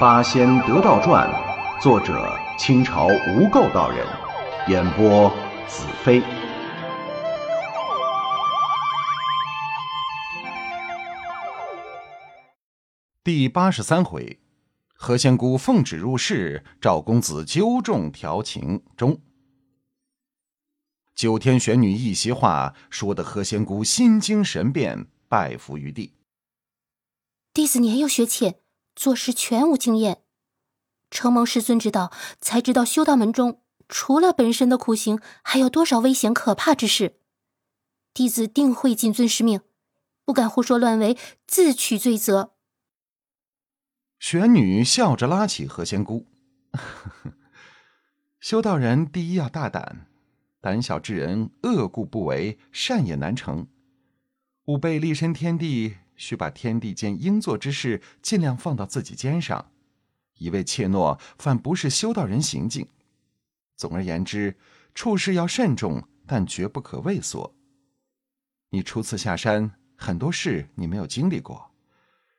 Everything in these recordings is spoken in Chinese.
《八仙得道传》，作者清朝无垢道人，演播子飞。第八十三回，何仙姑奉旨入室，赵公子纠众调情中。九天玄女一席话，说的何仙姑心惊神变，拜伏于地。弟子年幼学浅。做事全无经验，承蒙师尊指导，才知道修道门中除了本身的苦行，还有多少危险可怕之事。弟子定会谨遵师命，不敢胡说乱为，自取罪责。玄女笑着拉起何仙姑：“ 修道人第一要大胆，胆小之人恶故不为，善也难成。吾辈立身天地。”需把天地间应做之事尽量放到自己肩上，一味怯懦，反不是修道人行径。总而言之，处事要慎重，但绝不可畏缩。你初次下山，很多事你没有经历过，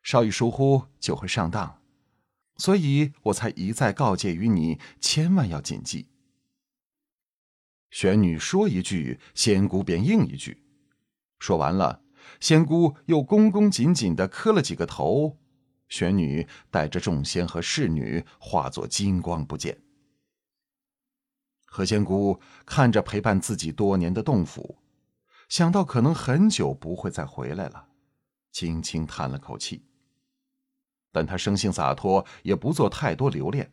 稍一疏忽就会上当，所以我才一再告诫于你，千万要谨记。玄女说一句，仙姑便应一句，说完了。仙姑又恭恭敬敬的磕了几个头，玄女带着众仙和侍女化作金光不见。何仙姑看着陪伴自己多年的洞府，想到可能很久不会再回来了，轻轻叹了口气。但她生性洒脱，也不做太多留恋，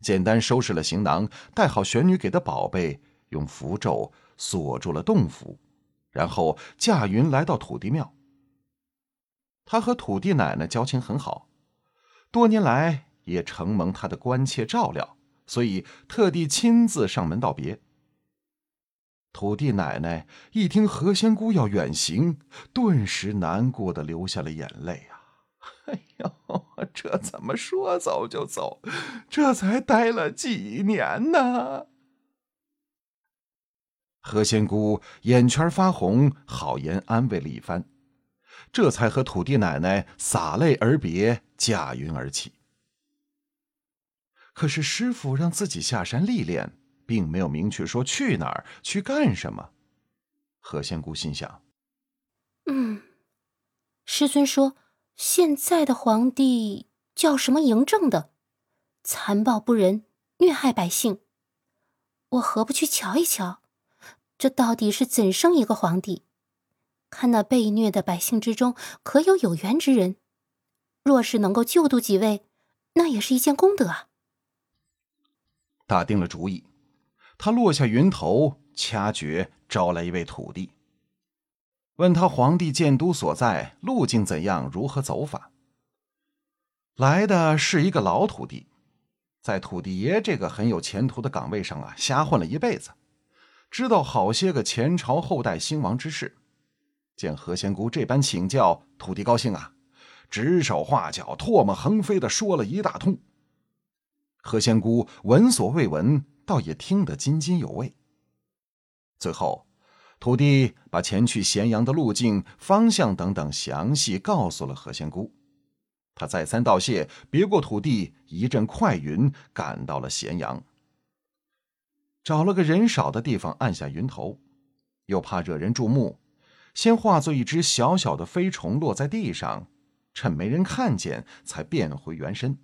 简单收拾了行囊，带好玄女给的宝贝，用符咒锁住了洞府。然后驾云来到土地庙。他和土地奶奶交情很好，多年来也承蒙他的关切照料，所以特地亲自上门道别。土地奶奶一听何仙姑要远行，顿时难过的流下了眼泪啊！哎呦，这怎么说走就走？这才待了几年呢？何仙姑眼圈发红，好言安慰了一番，这才和土地奶奶洒泪而别，驾云而起。可是师傅让自己下山历练，并没有明确说去哪儿、去干什么。何仙姑心想：“嗯，师尊说现在的皇帝叫什么嬴政的，残暴不仁，虐害百姓。我何不去瞧一瞧？”这到底是怎生一个皇帝？看那被虐的百姓之中，可有有缘之人？若是能够救度几位，那也是一件功德啊！打定了主意，他落下云头，掐诀招来一位土地，问他皇帝建都所在，路径怎样，如何走法。来的是一个老土地，在土地爷这个很有前途的岗位上啊，瞎混了一辈子。知道好些个前朝后代兴亡之事，见何仙姑这般请教，土地高兴啊，指手画脚、唾沫横飞的说了一大通。何仙姑闻所未闻，倒也听得津津有味。最后，土地把前去咸阳的路径、方向等等详细告诉了何仙姑。他再三道谢，别过土地，一阵快云赶到了咸阳。找了个人少的地方按下云头，又怕惹人注目，先化作一只小小的飞虫落在地上，趁没人看见才变回原身。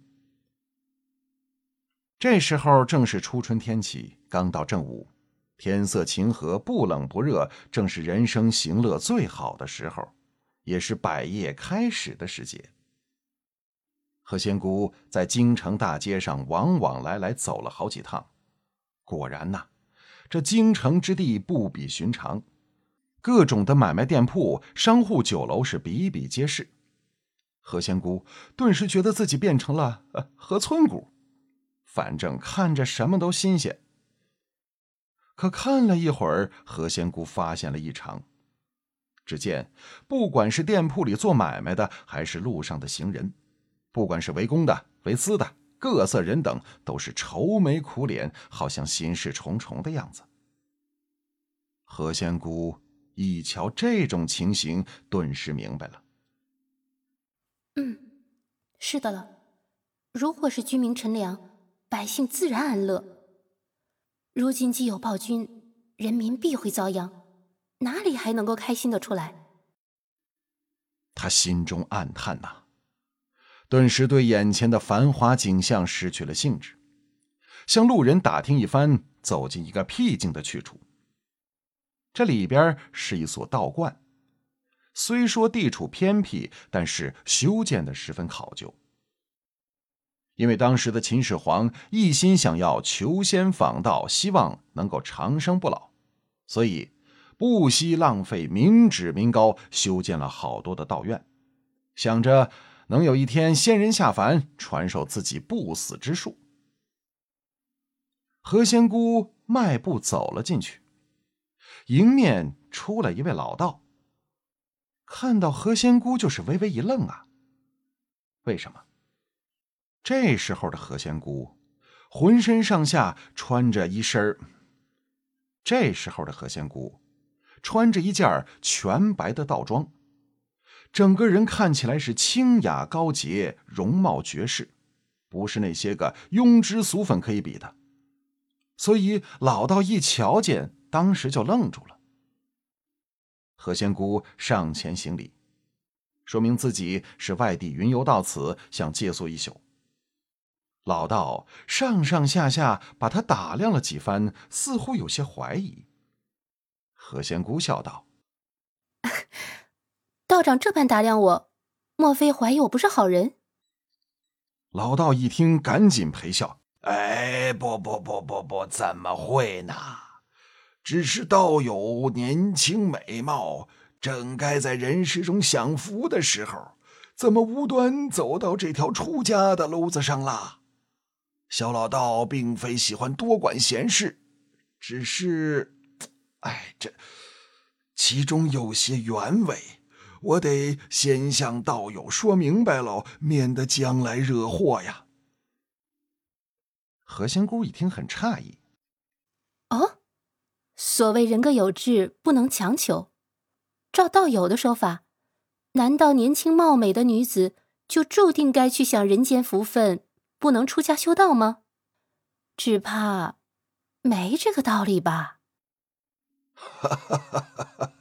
这时候正是初春天气，刚到正午，天色晴和，不冷不热，正是人生行乐最好的时候，也是百业开始的时节。何仙姑在京城大街上往往来来走了好几趟。果然呐，这京城之地不比寻常，各种的买卖店铺、商户、酒楼是比比皆是。何仙姑顿时觉得自己变成了何村姑，反正看着什么都新鲜。可看了一会儿，何仙姑发现了异常。只见，不管是店铺里做买卖的，还是路上的行人，不管是为公的、为私的。各色人等都是愁眉苦脸，好像心事重重的样子。何仙姑一瞧这种情形，顿时明白了。嗯，是的了，如果是居民乘凉，百姓自然安乐。如今既有暴君，人民必会遭殃，哪里还能够开心的出来？他心中暗叹呐，顿时对眼前的繁华景象失去了兴致，向路人打听一番，走进一个僻静的去处。这里边是一所道观，虽说地处偏僻，但是修建的十分考究。因为当时的秦始皇一心想要求仙访道，希望能够长生不老，所以不惜浪费民脂民膏，修建了好多的道院，想着能有一天仙人下凡，传授自己不死之术。何仙姑迈步走了进去。迎面出来一位老道，看到何仙姑就是微微一愣啊。为什么？这时候的何仙姑，浑身上下穿着一身这时候的何仙姑，穿着一件全白的道装，整个人看起来是清雅高洁，容貌绝世，不是那些个庸脂俗粉可以比的。所以老道一瞧见。当时就愣住了。何仙姑上前行礼，说明自己是外地云游到此，想借宿一宿。老道上上下下把他打量了几番，似乎有些怀疑。何仙姑笑道：“道长这般打量我，莫非怀疑我不是好人？”老道一听，赶紧陪笑：“哎，不不不不不，怎么会呢？”只是道友年轻美貌，正该在人世中享福的时候，怎么无端走到这条出家的路子上了？小老道并非喜欢多管闲事，只是，哎，这其中有些原委，我得先向道友说明白喽，免得将来惹祸呀。何仙姑一听很诧异，哦。所谓人各有志，不能强求。照道友的说法，难道年轻貌美的女子就注定该去享人间福分，不能出家修道吗？只怕没这个道理吧。哈哈哈哈哈！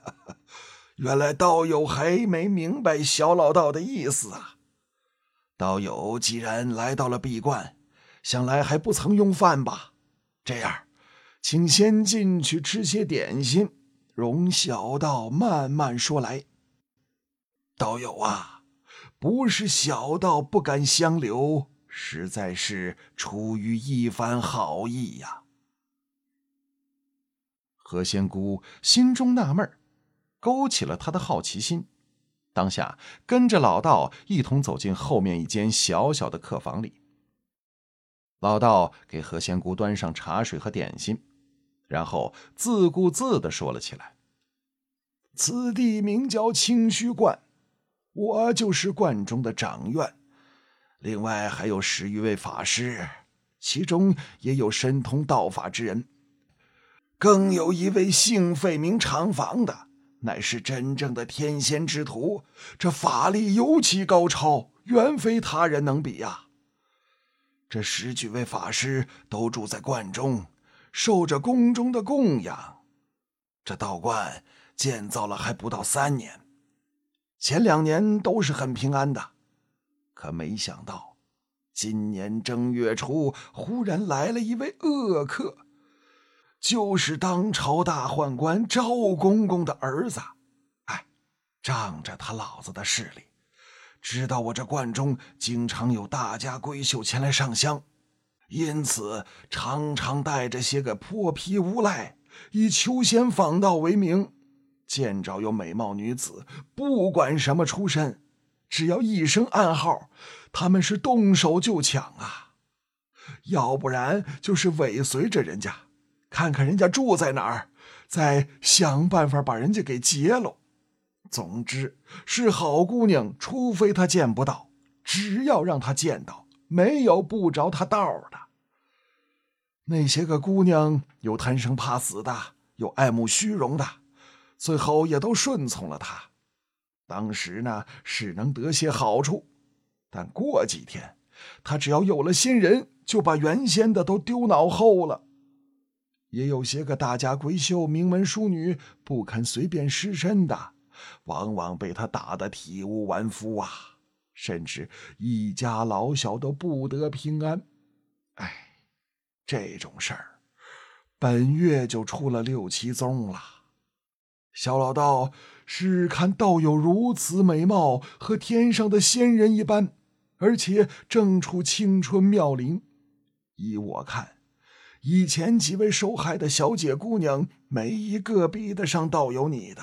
原来道友还没明白小老道的意思啊。道友既然来到了闭关，想来还不曾用饭吧？这样。请先进去吃些点心，容小道慢慢说来。道友啊，不是小道不敢相留，实在是出于一番好意呀。何仙姑心中纳闷勾起了他的好奇心，当下跟着老道一同走进后面一间小小的客房里。老道给何仙姑端上茶水和点心。然后自顾自的说了起来：“此地名叫清虚观，我就是观中的掌院，另外还有十余位法师，其中也有神通道法之人，更有一位姓费名长房的，乃是真正的天仙之徒，这法力尤其高超，远非他人能比呀。这十几位法师都住在观中。”受着宫中的供养，这道观建造了还不到三年，前两年都是很平安的，可没想到今年正月初忽然来了一位恶客，就是当朝大宦官赵公公的儿子。哎，仗着他老子的势力，知道我这观中经常有大家闺秀前来上香。因此，常常带着些个泼皮无赖，以求仙访道为名，见着有美貌女子，不管什么出身，只要一声暗号，他们是动手就抢啊！要不然就是尾随着人家，看看人家住在哪儿，再想办法把人家给劫喽。总之，是好姑娘，除非她见不到，只要让她见到。没有不着她道的。那些个姑娘有贪生怕死的，有爱慕虚荣的，最后也都顺从了他。当时呢是能得些好处，但过几天他只要有了新人，就把原先的都丢脑后了。也有些个大家闺秀、名门淑女不肯随便失身的，往往被他打得体无完肤啊，甚至一家老小都不得平安。哎，这种事儿，本月就出了六七宗了。小老道是看道友如此美貌，和天上的仙人一般，而且正处青春妙龄。依我看，以前几位受害的小姐姑娘，没一个比得上道友你的，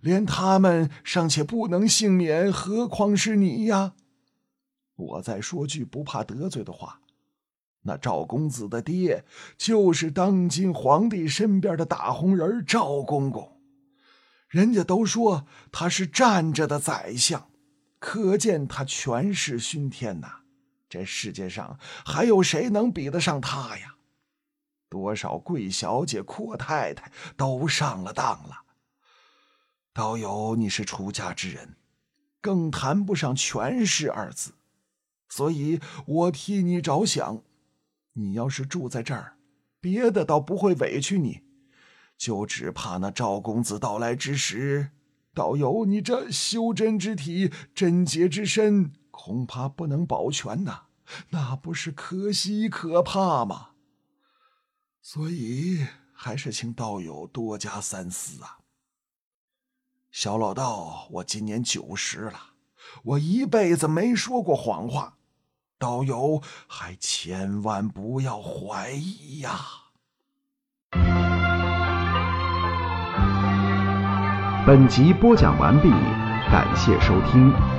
连他们尚且不能幸免，何况是你呀？我再说句不怕得罪的话。那赵公子的爹就是当今皇帝身边的大红人赵公公，人家都说他是站着的宰相，可见他权势熏天呐。这世界上还有谁能比得上他呀？多少贵小姐、阔太太都上了当了。道友，你是出家之人，更谈不上权势二字，所以我替你着想。你要是住在这儿，别的倒不会委屈你，就只怕那赵公子到来之时，倒有你这修真之体、贞洁之身，恐怕不能保全呐，那不是可惜可怕吗？所以还是请道友多加三思啊。小老道，我今年九十了，我一辈子没说过谎话。道友还千万不要怀疑呀！本集播讲完毕，感谢收听。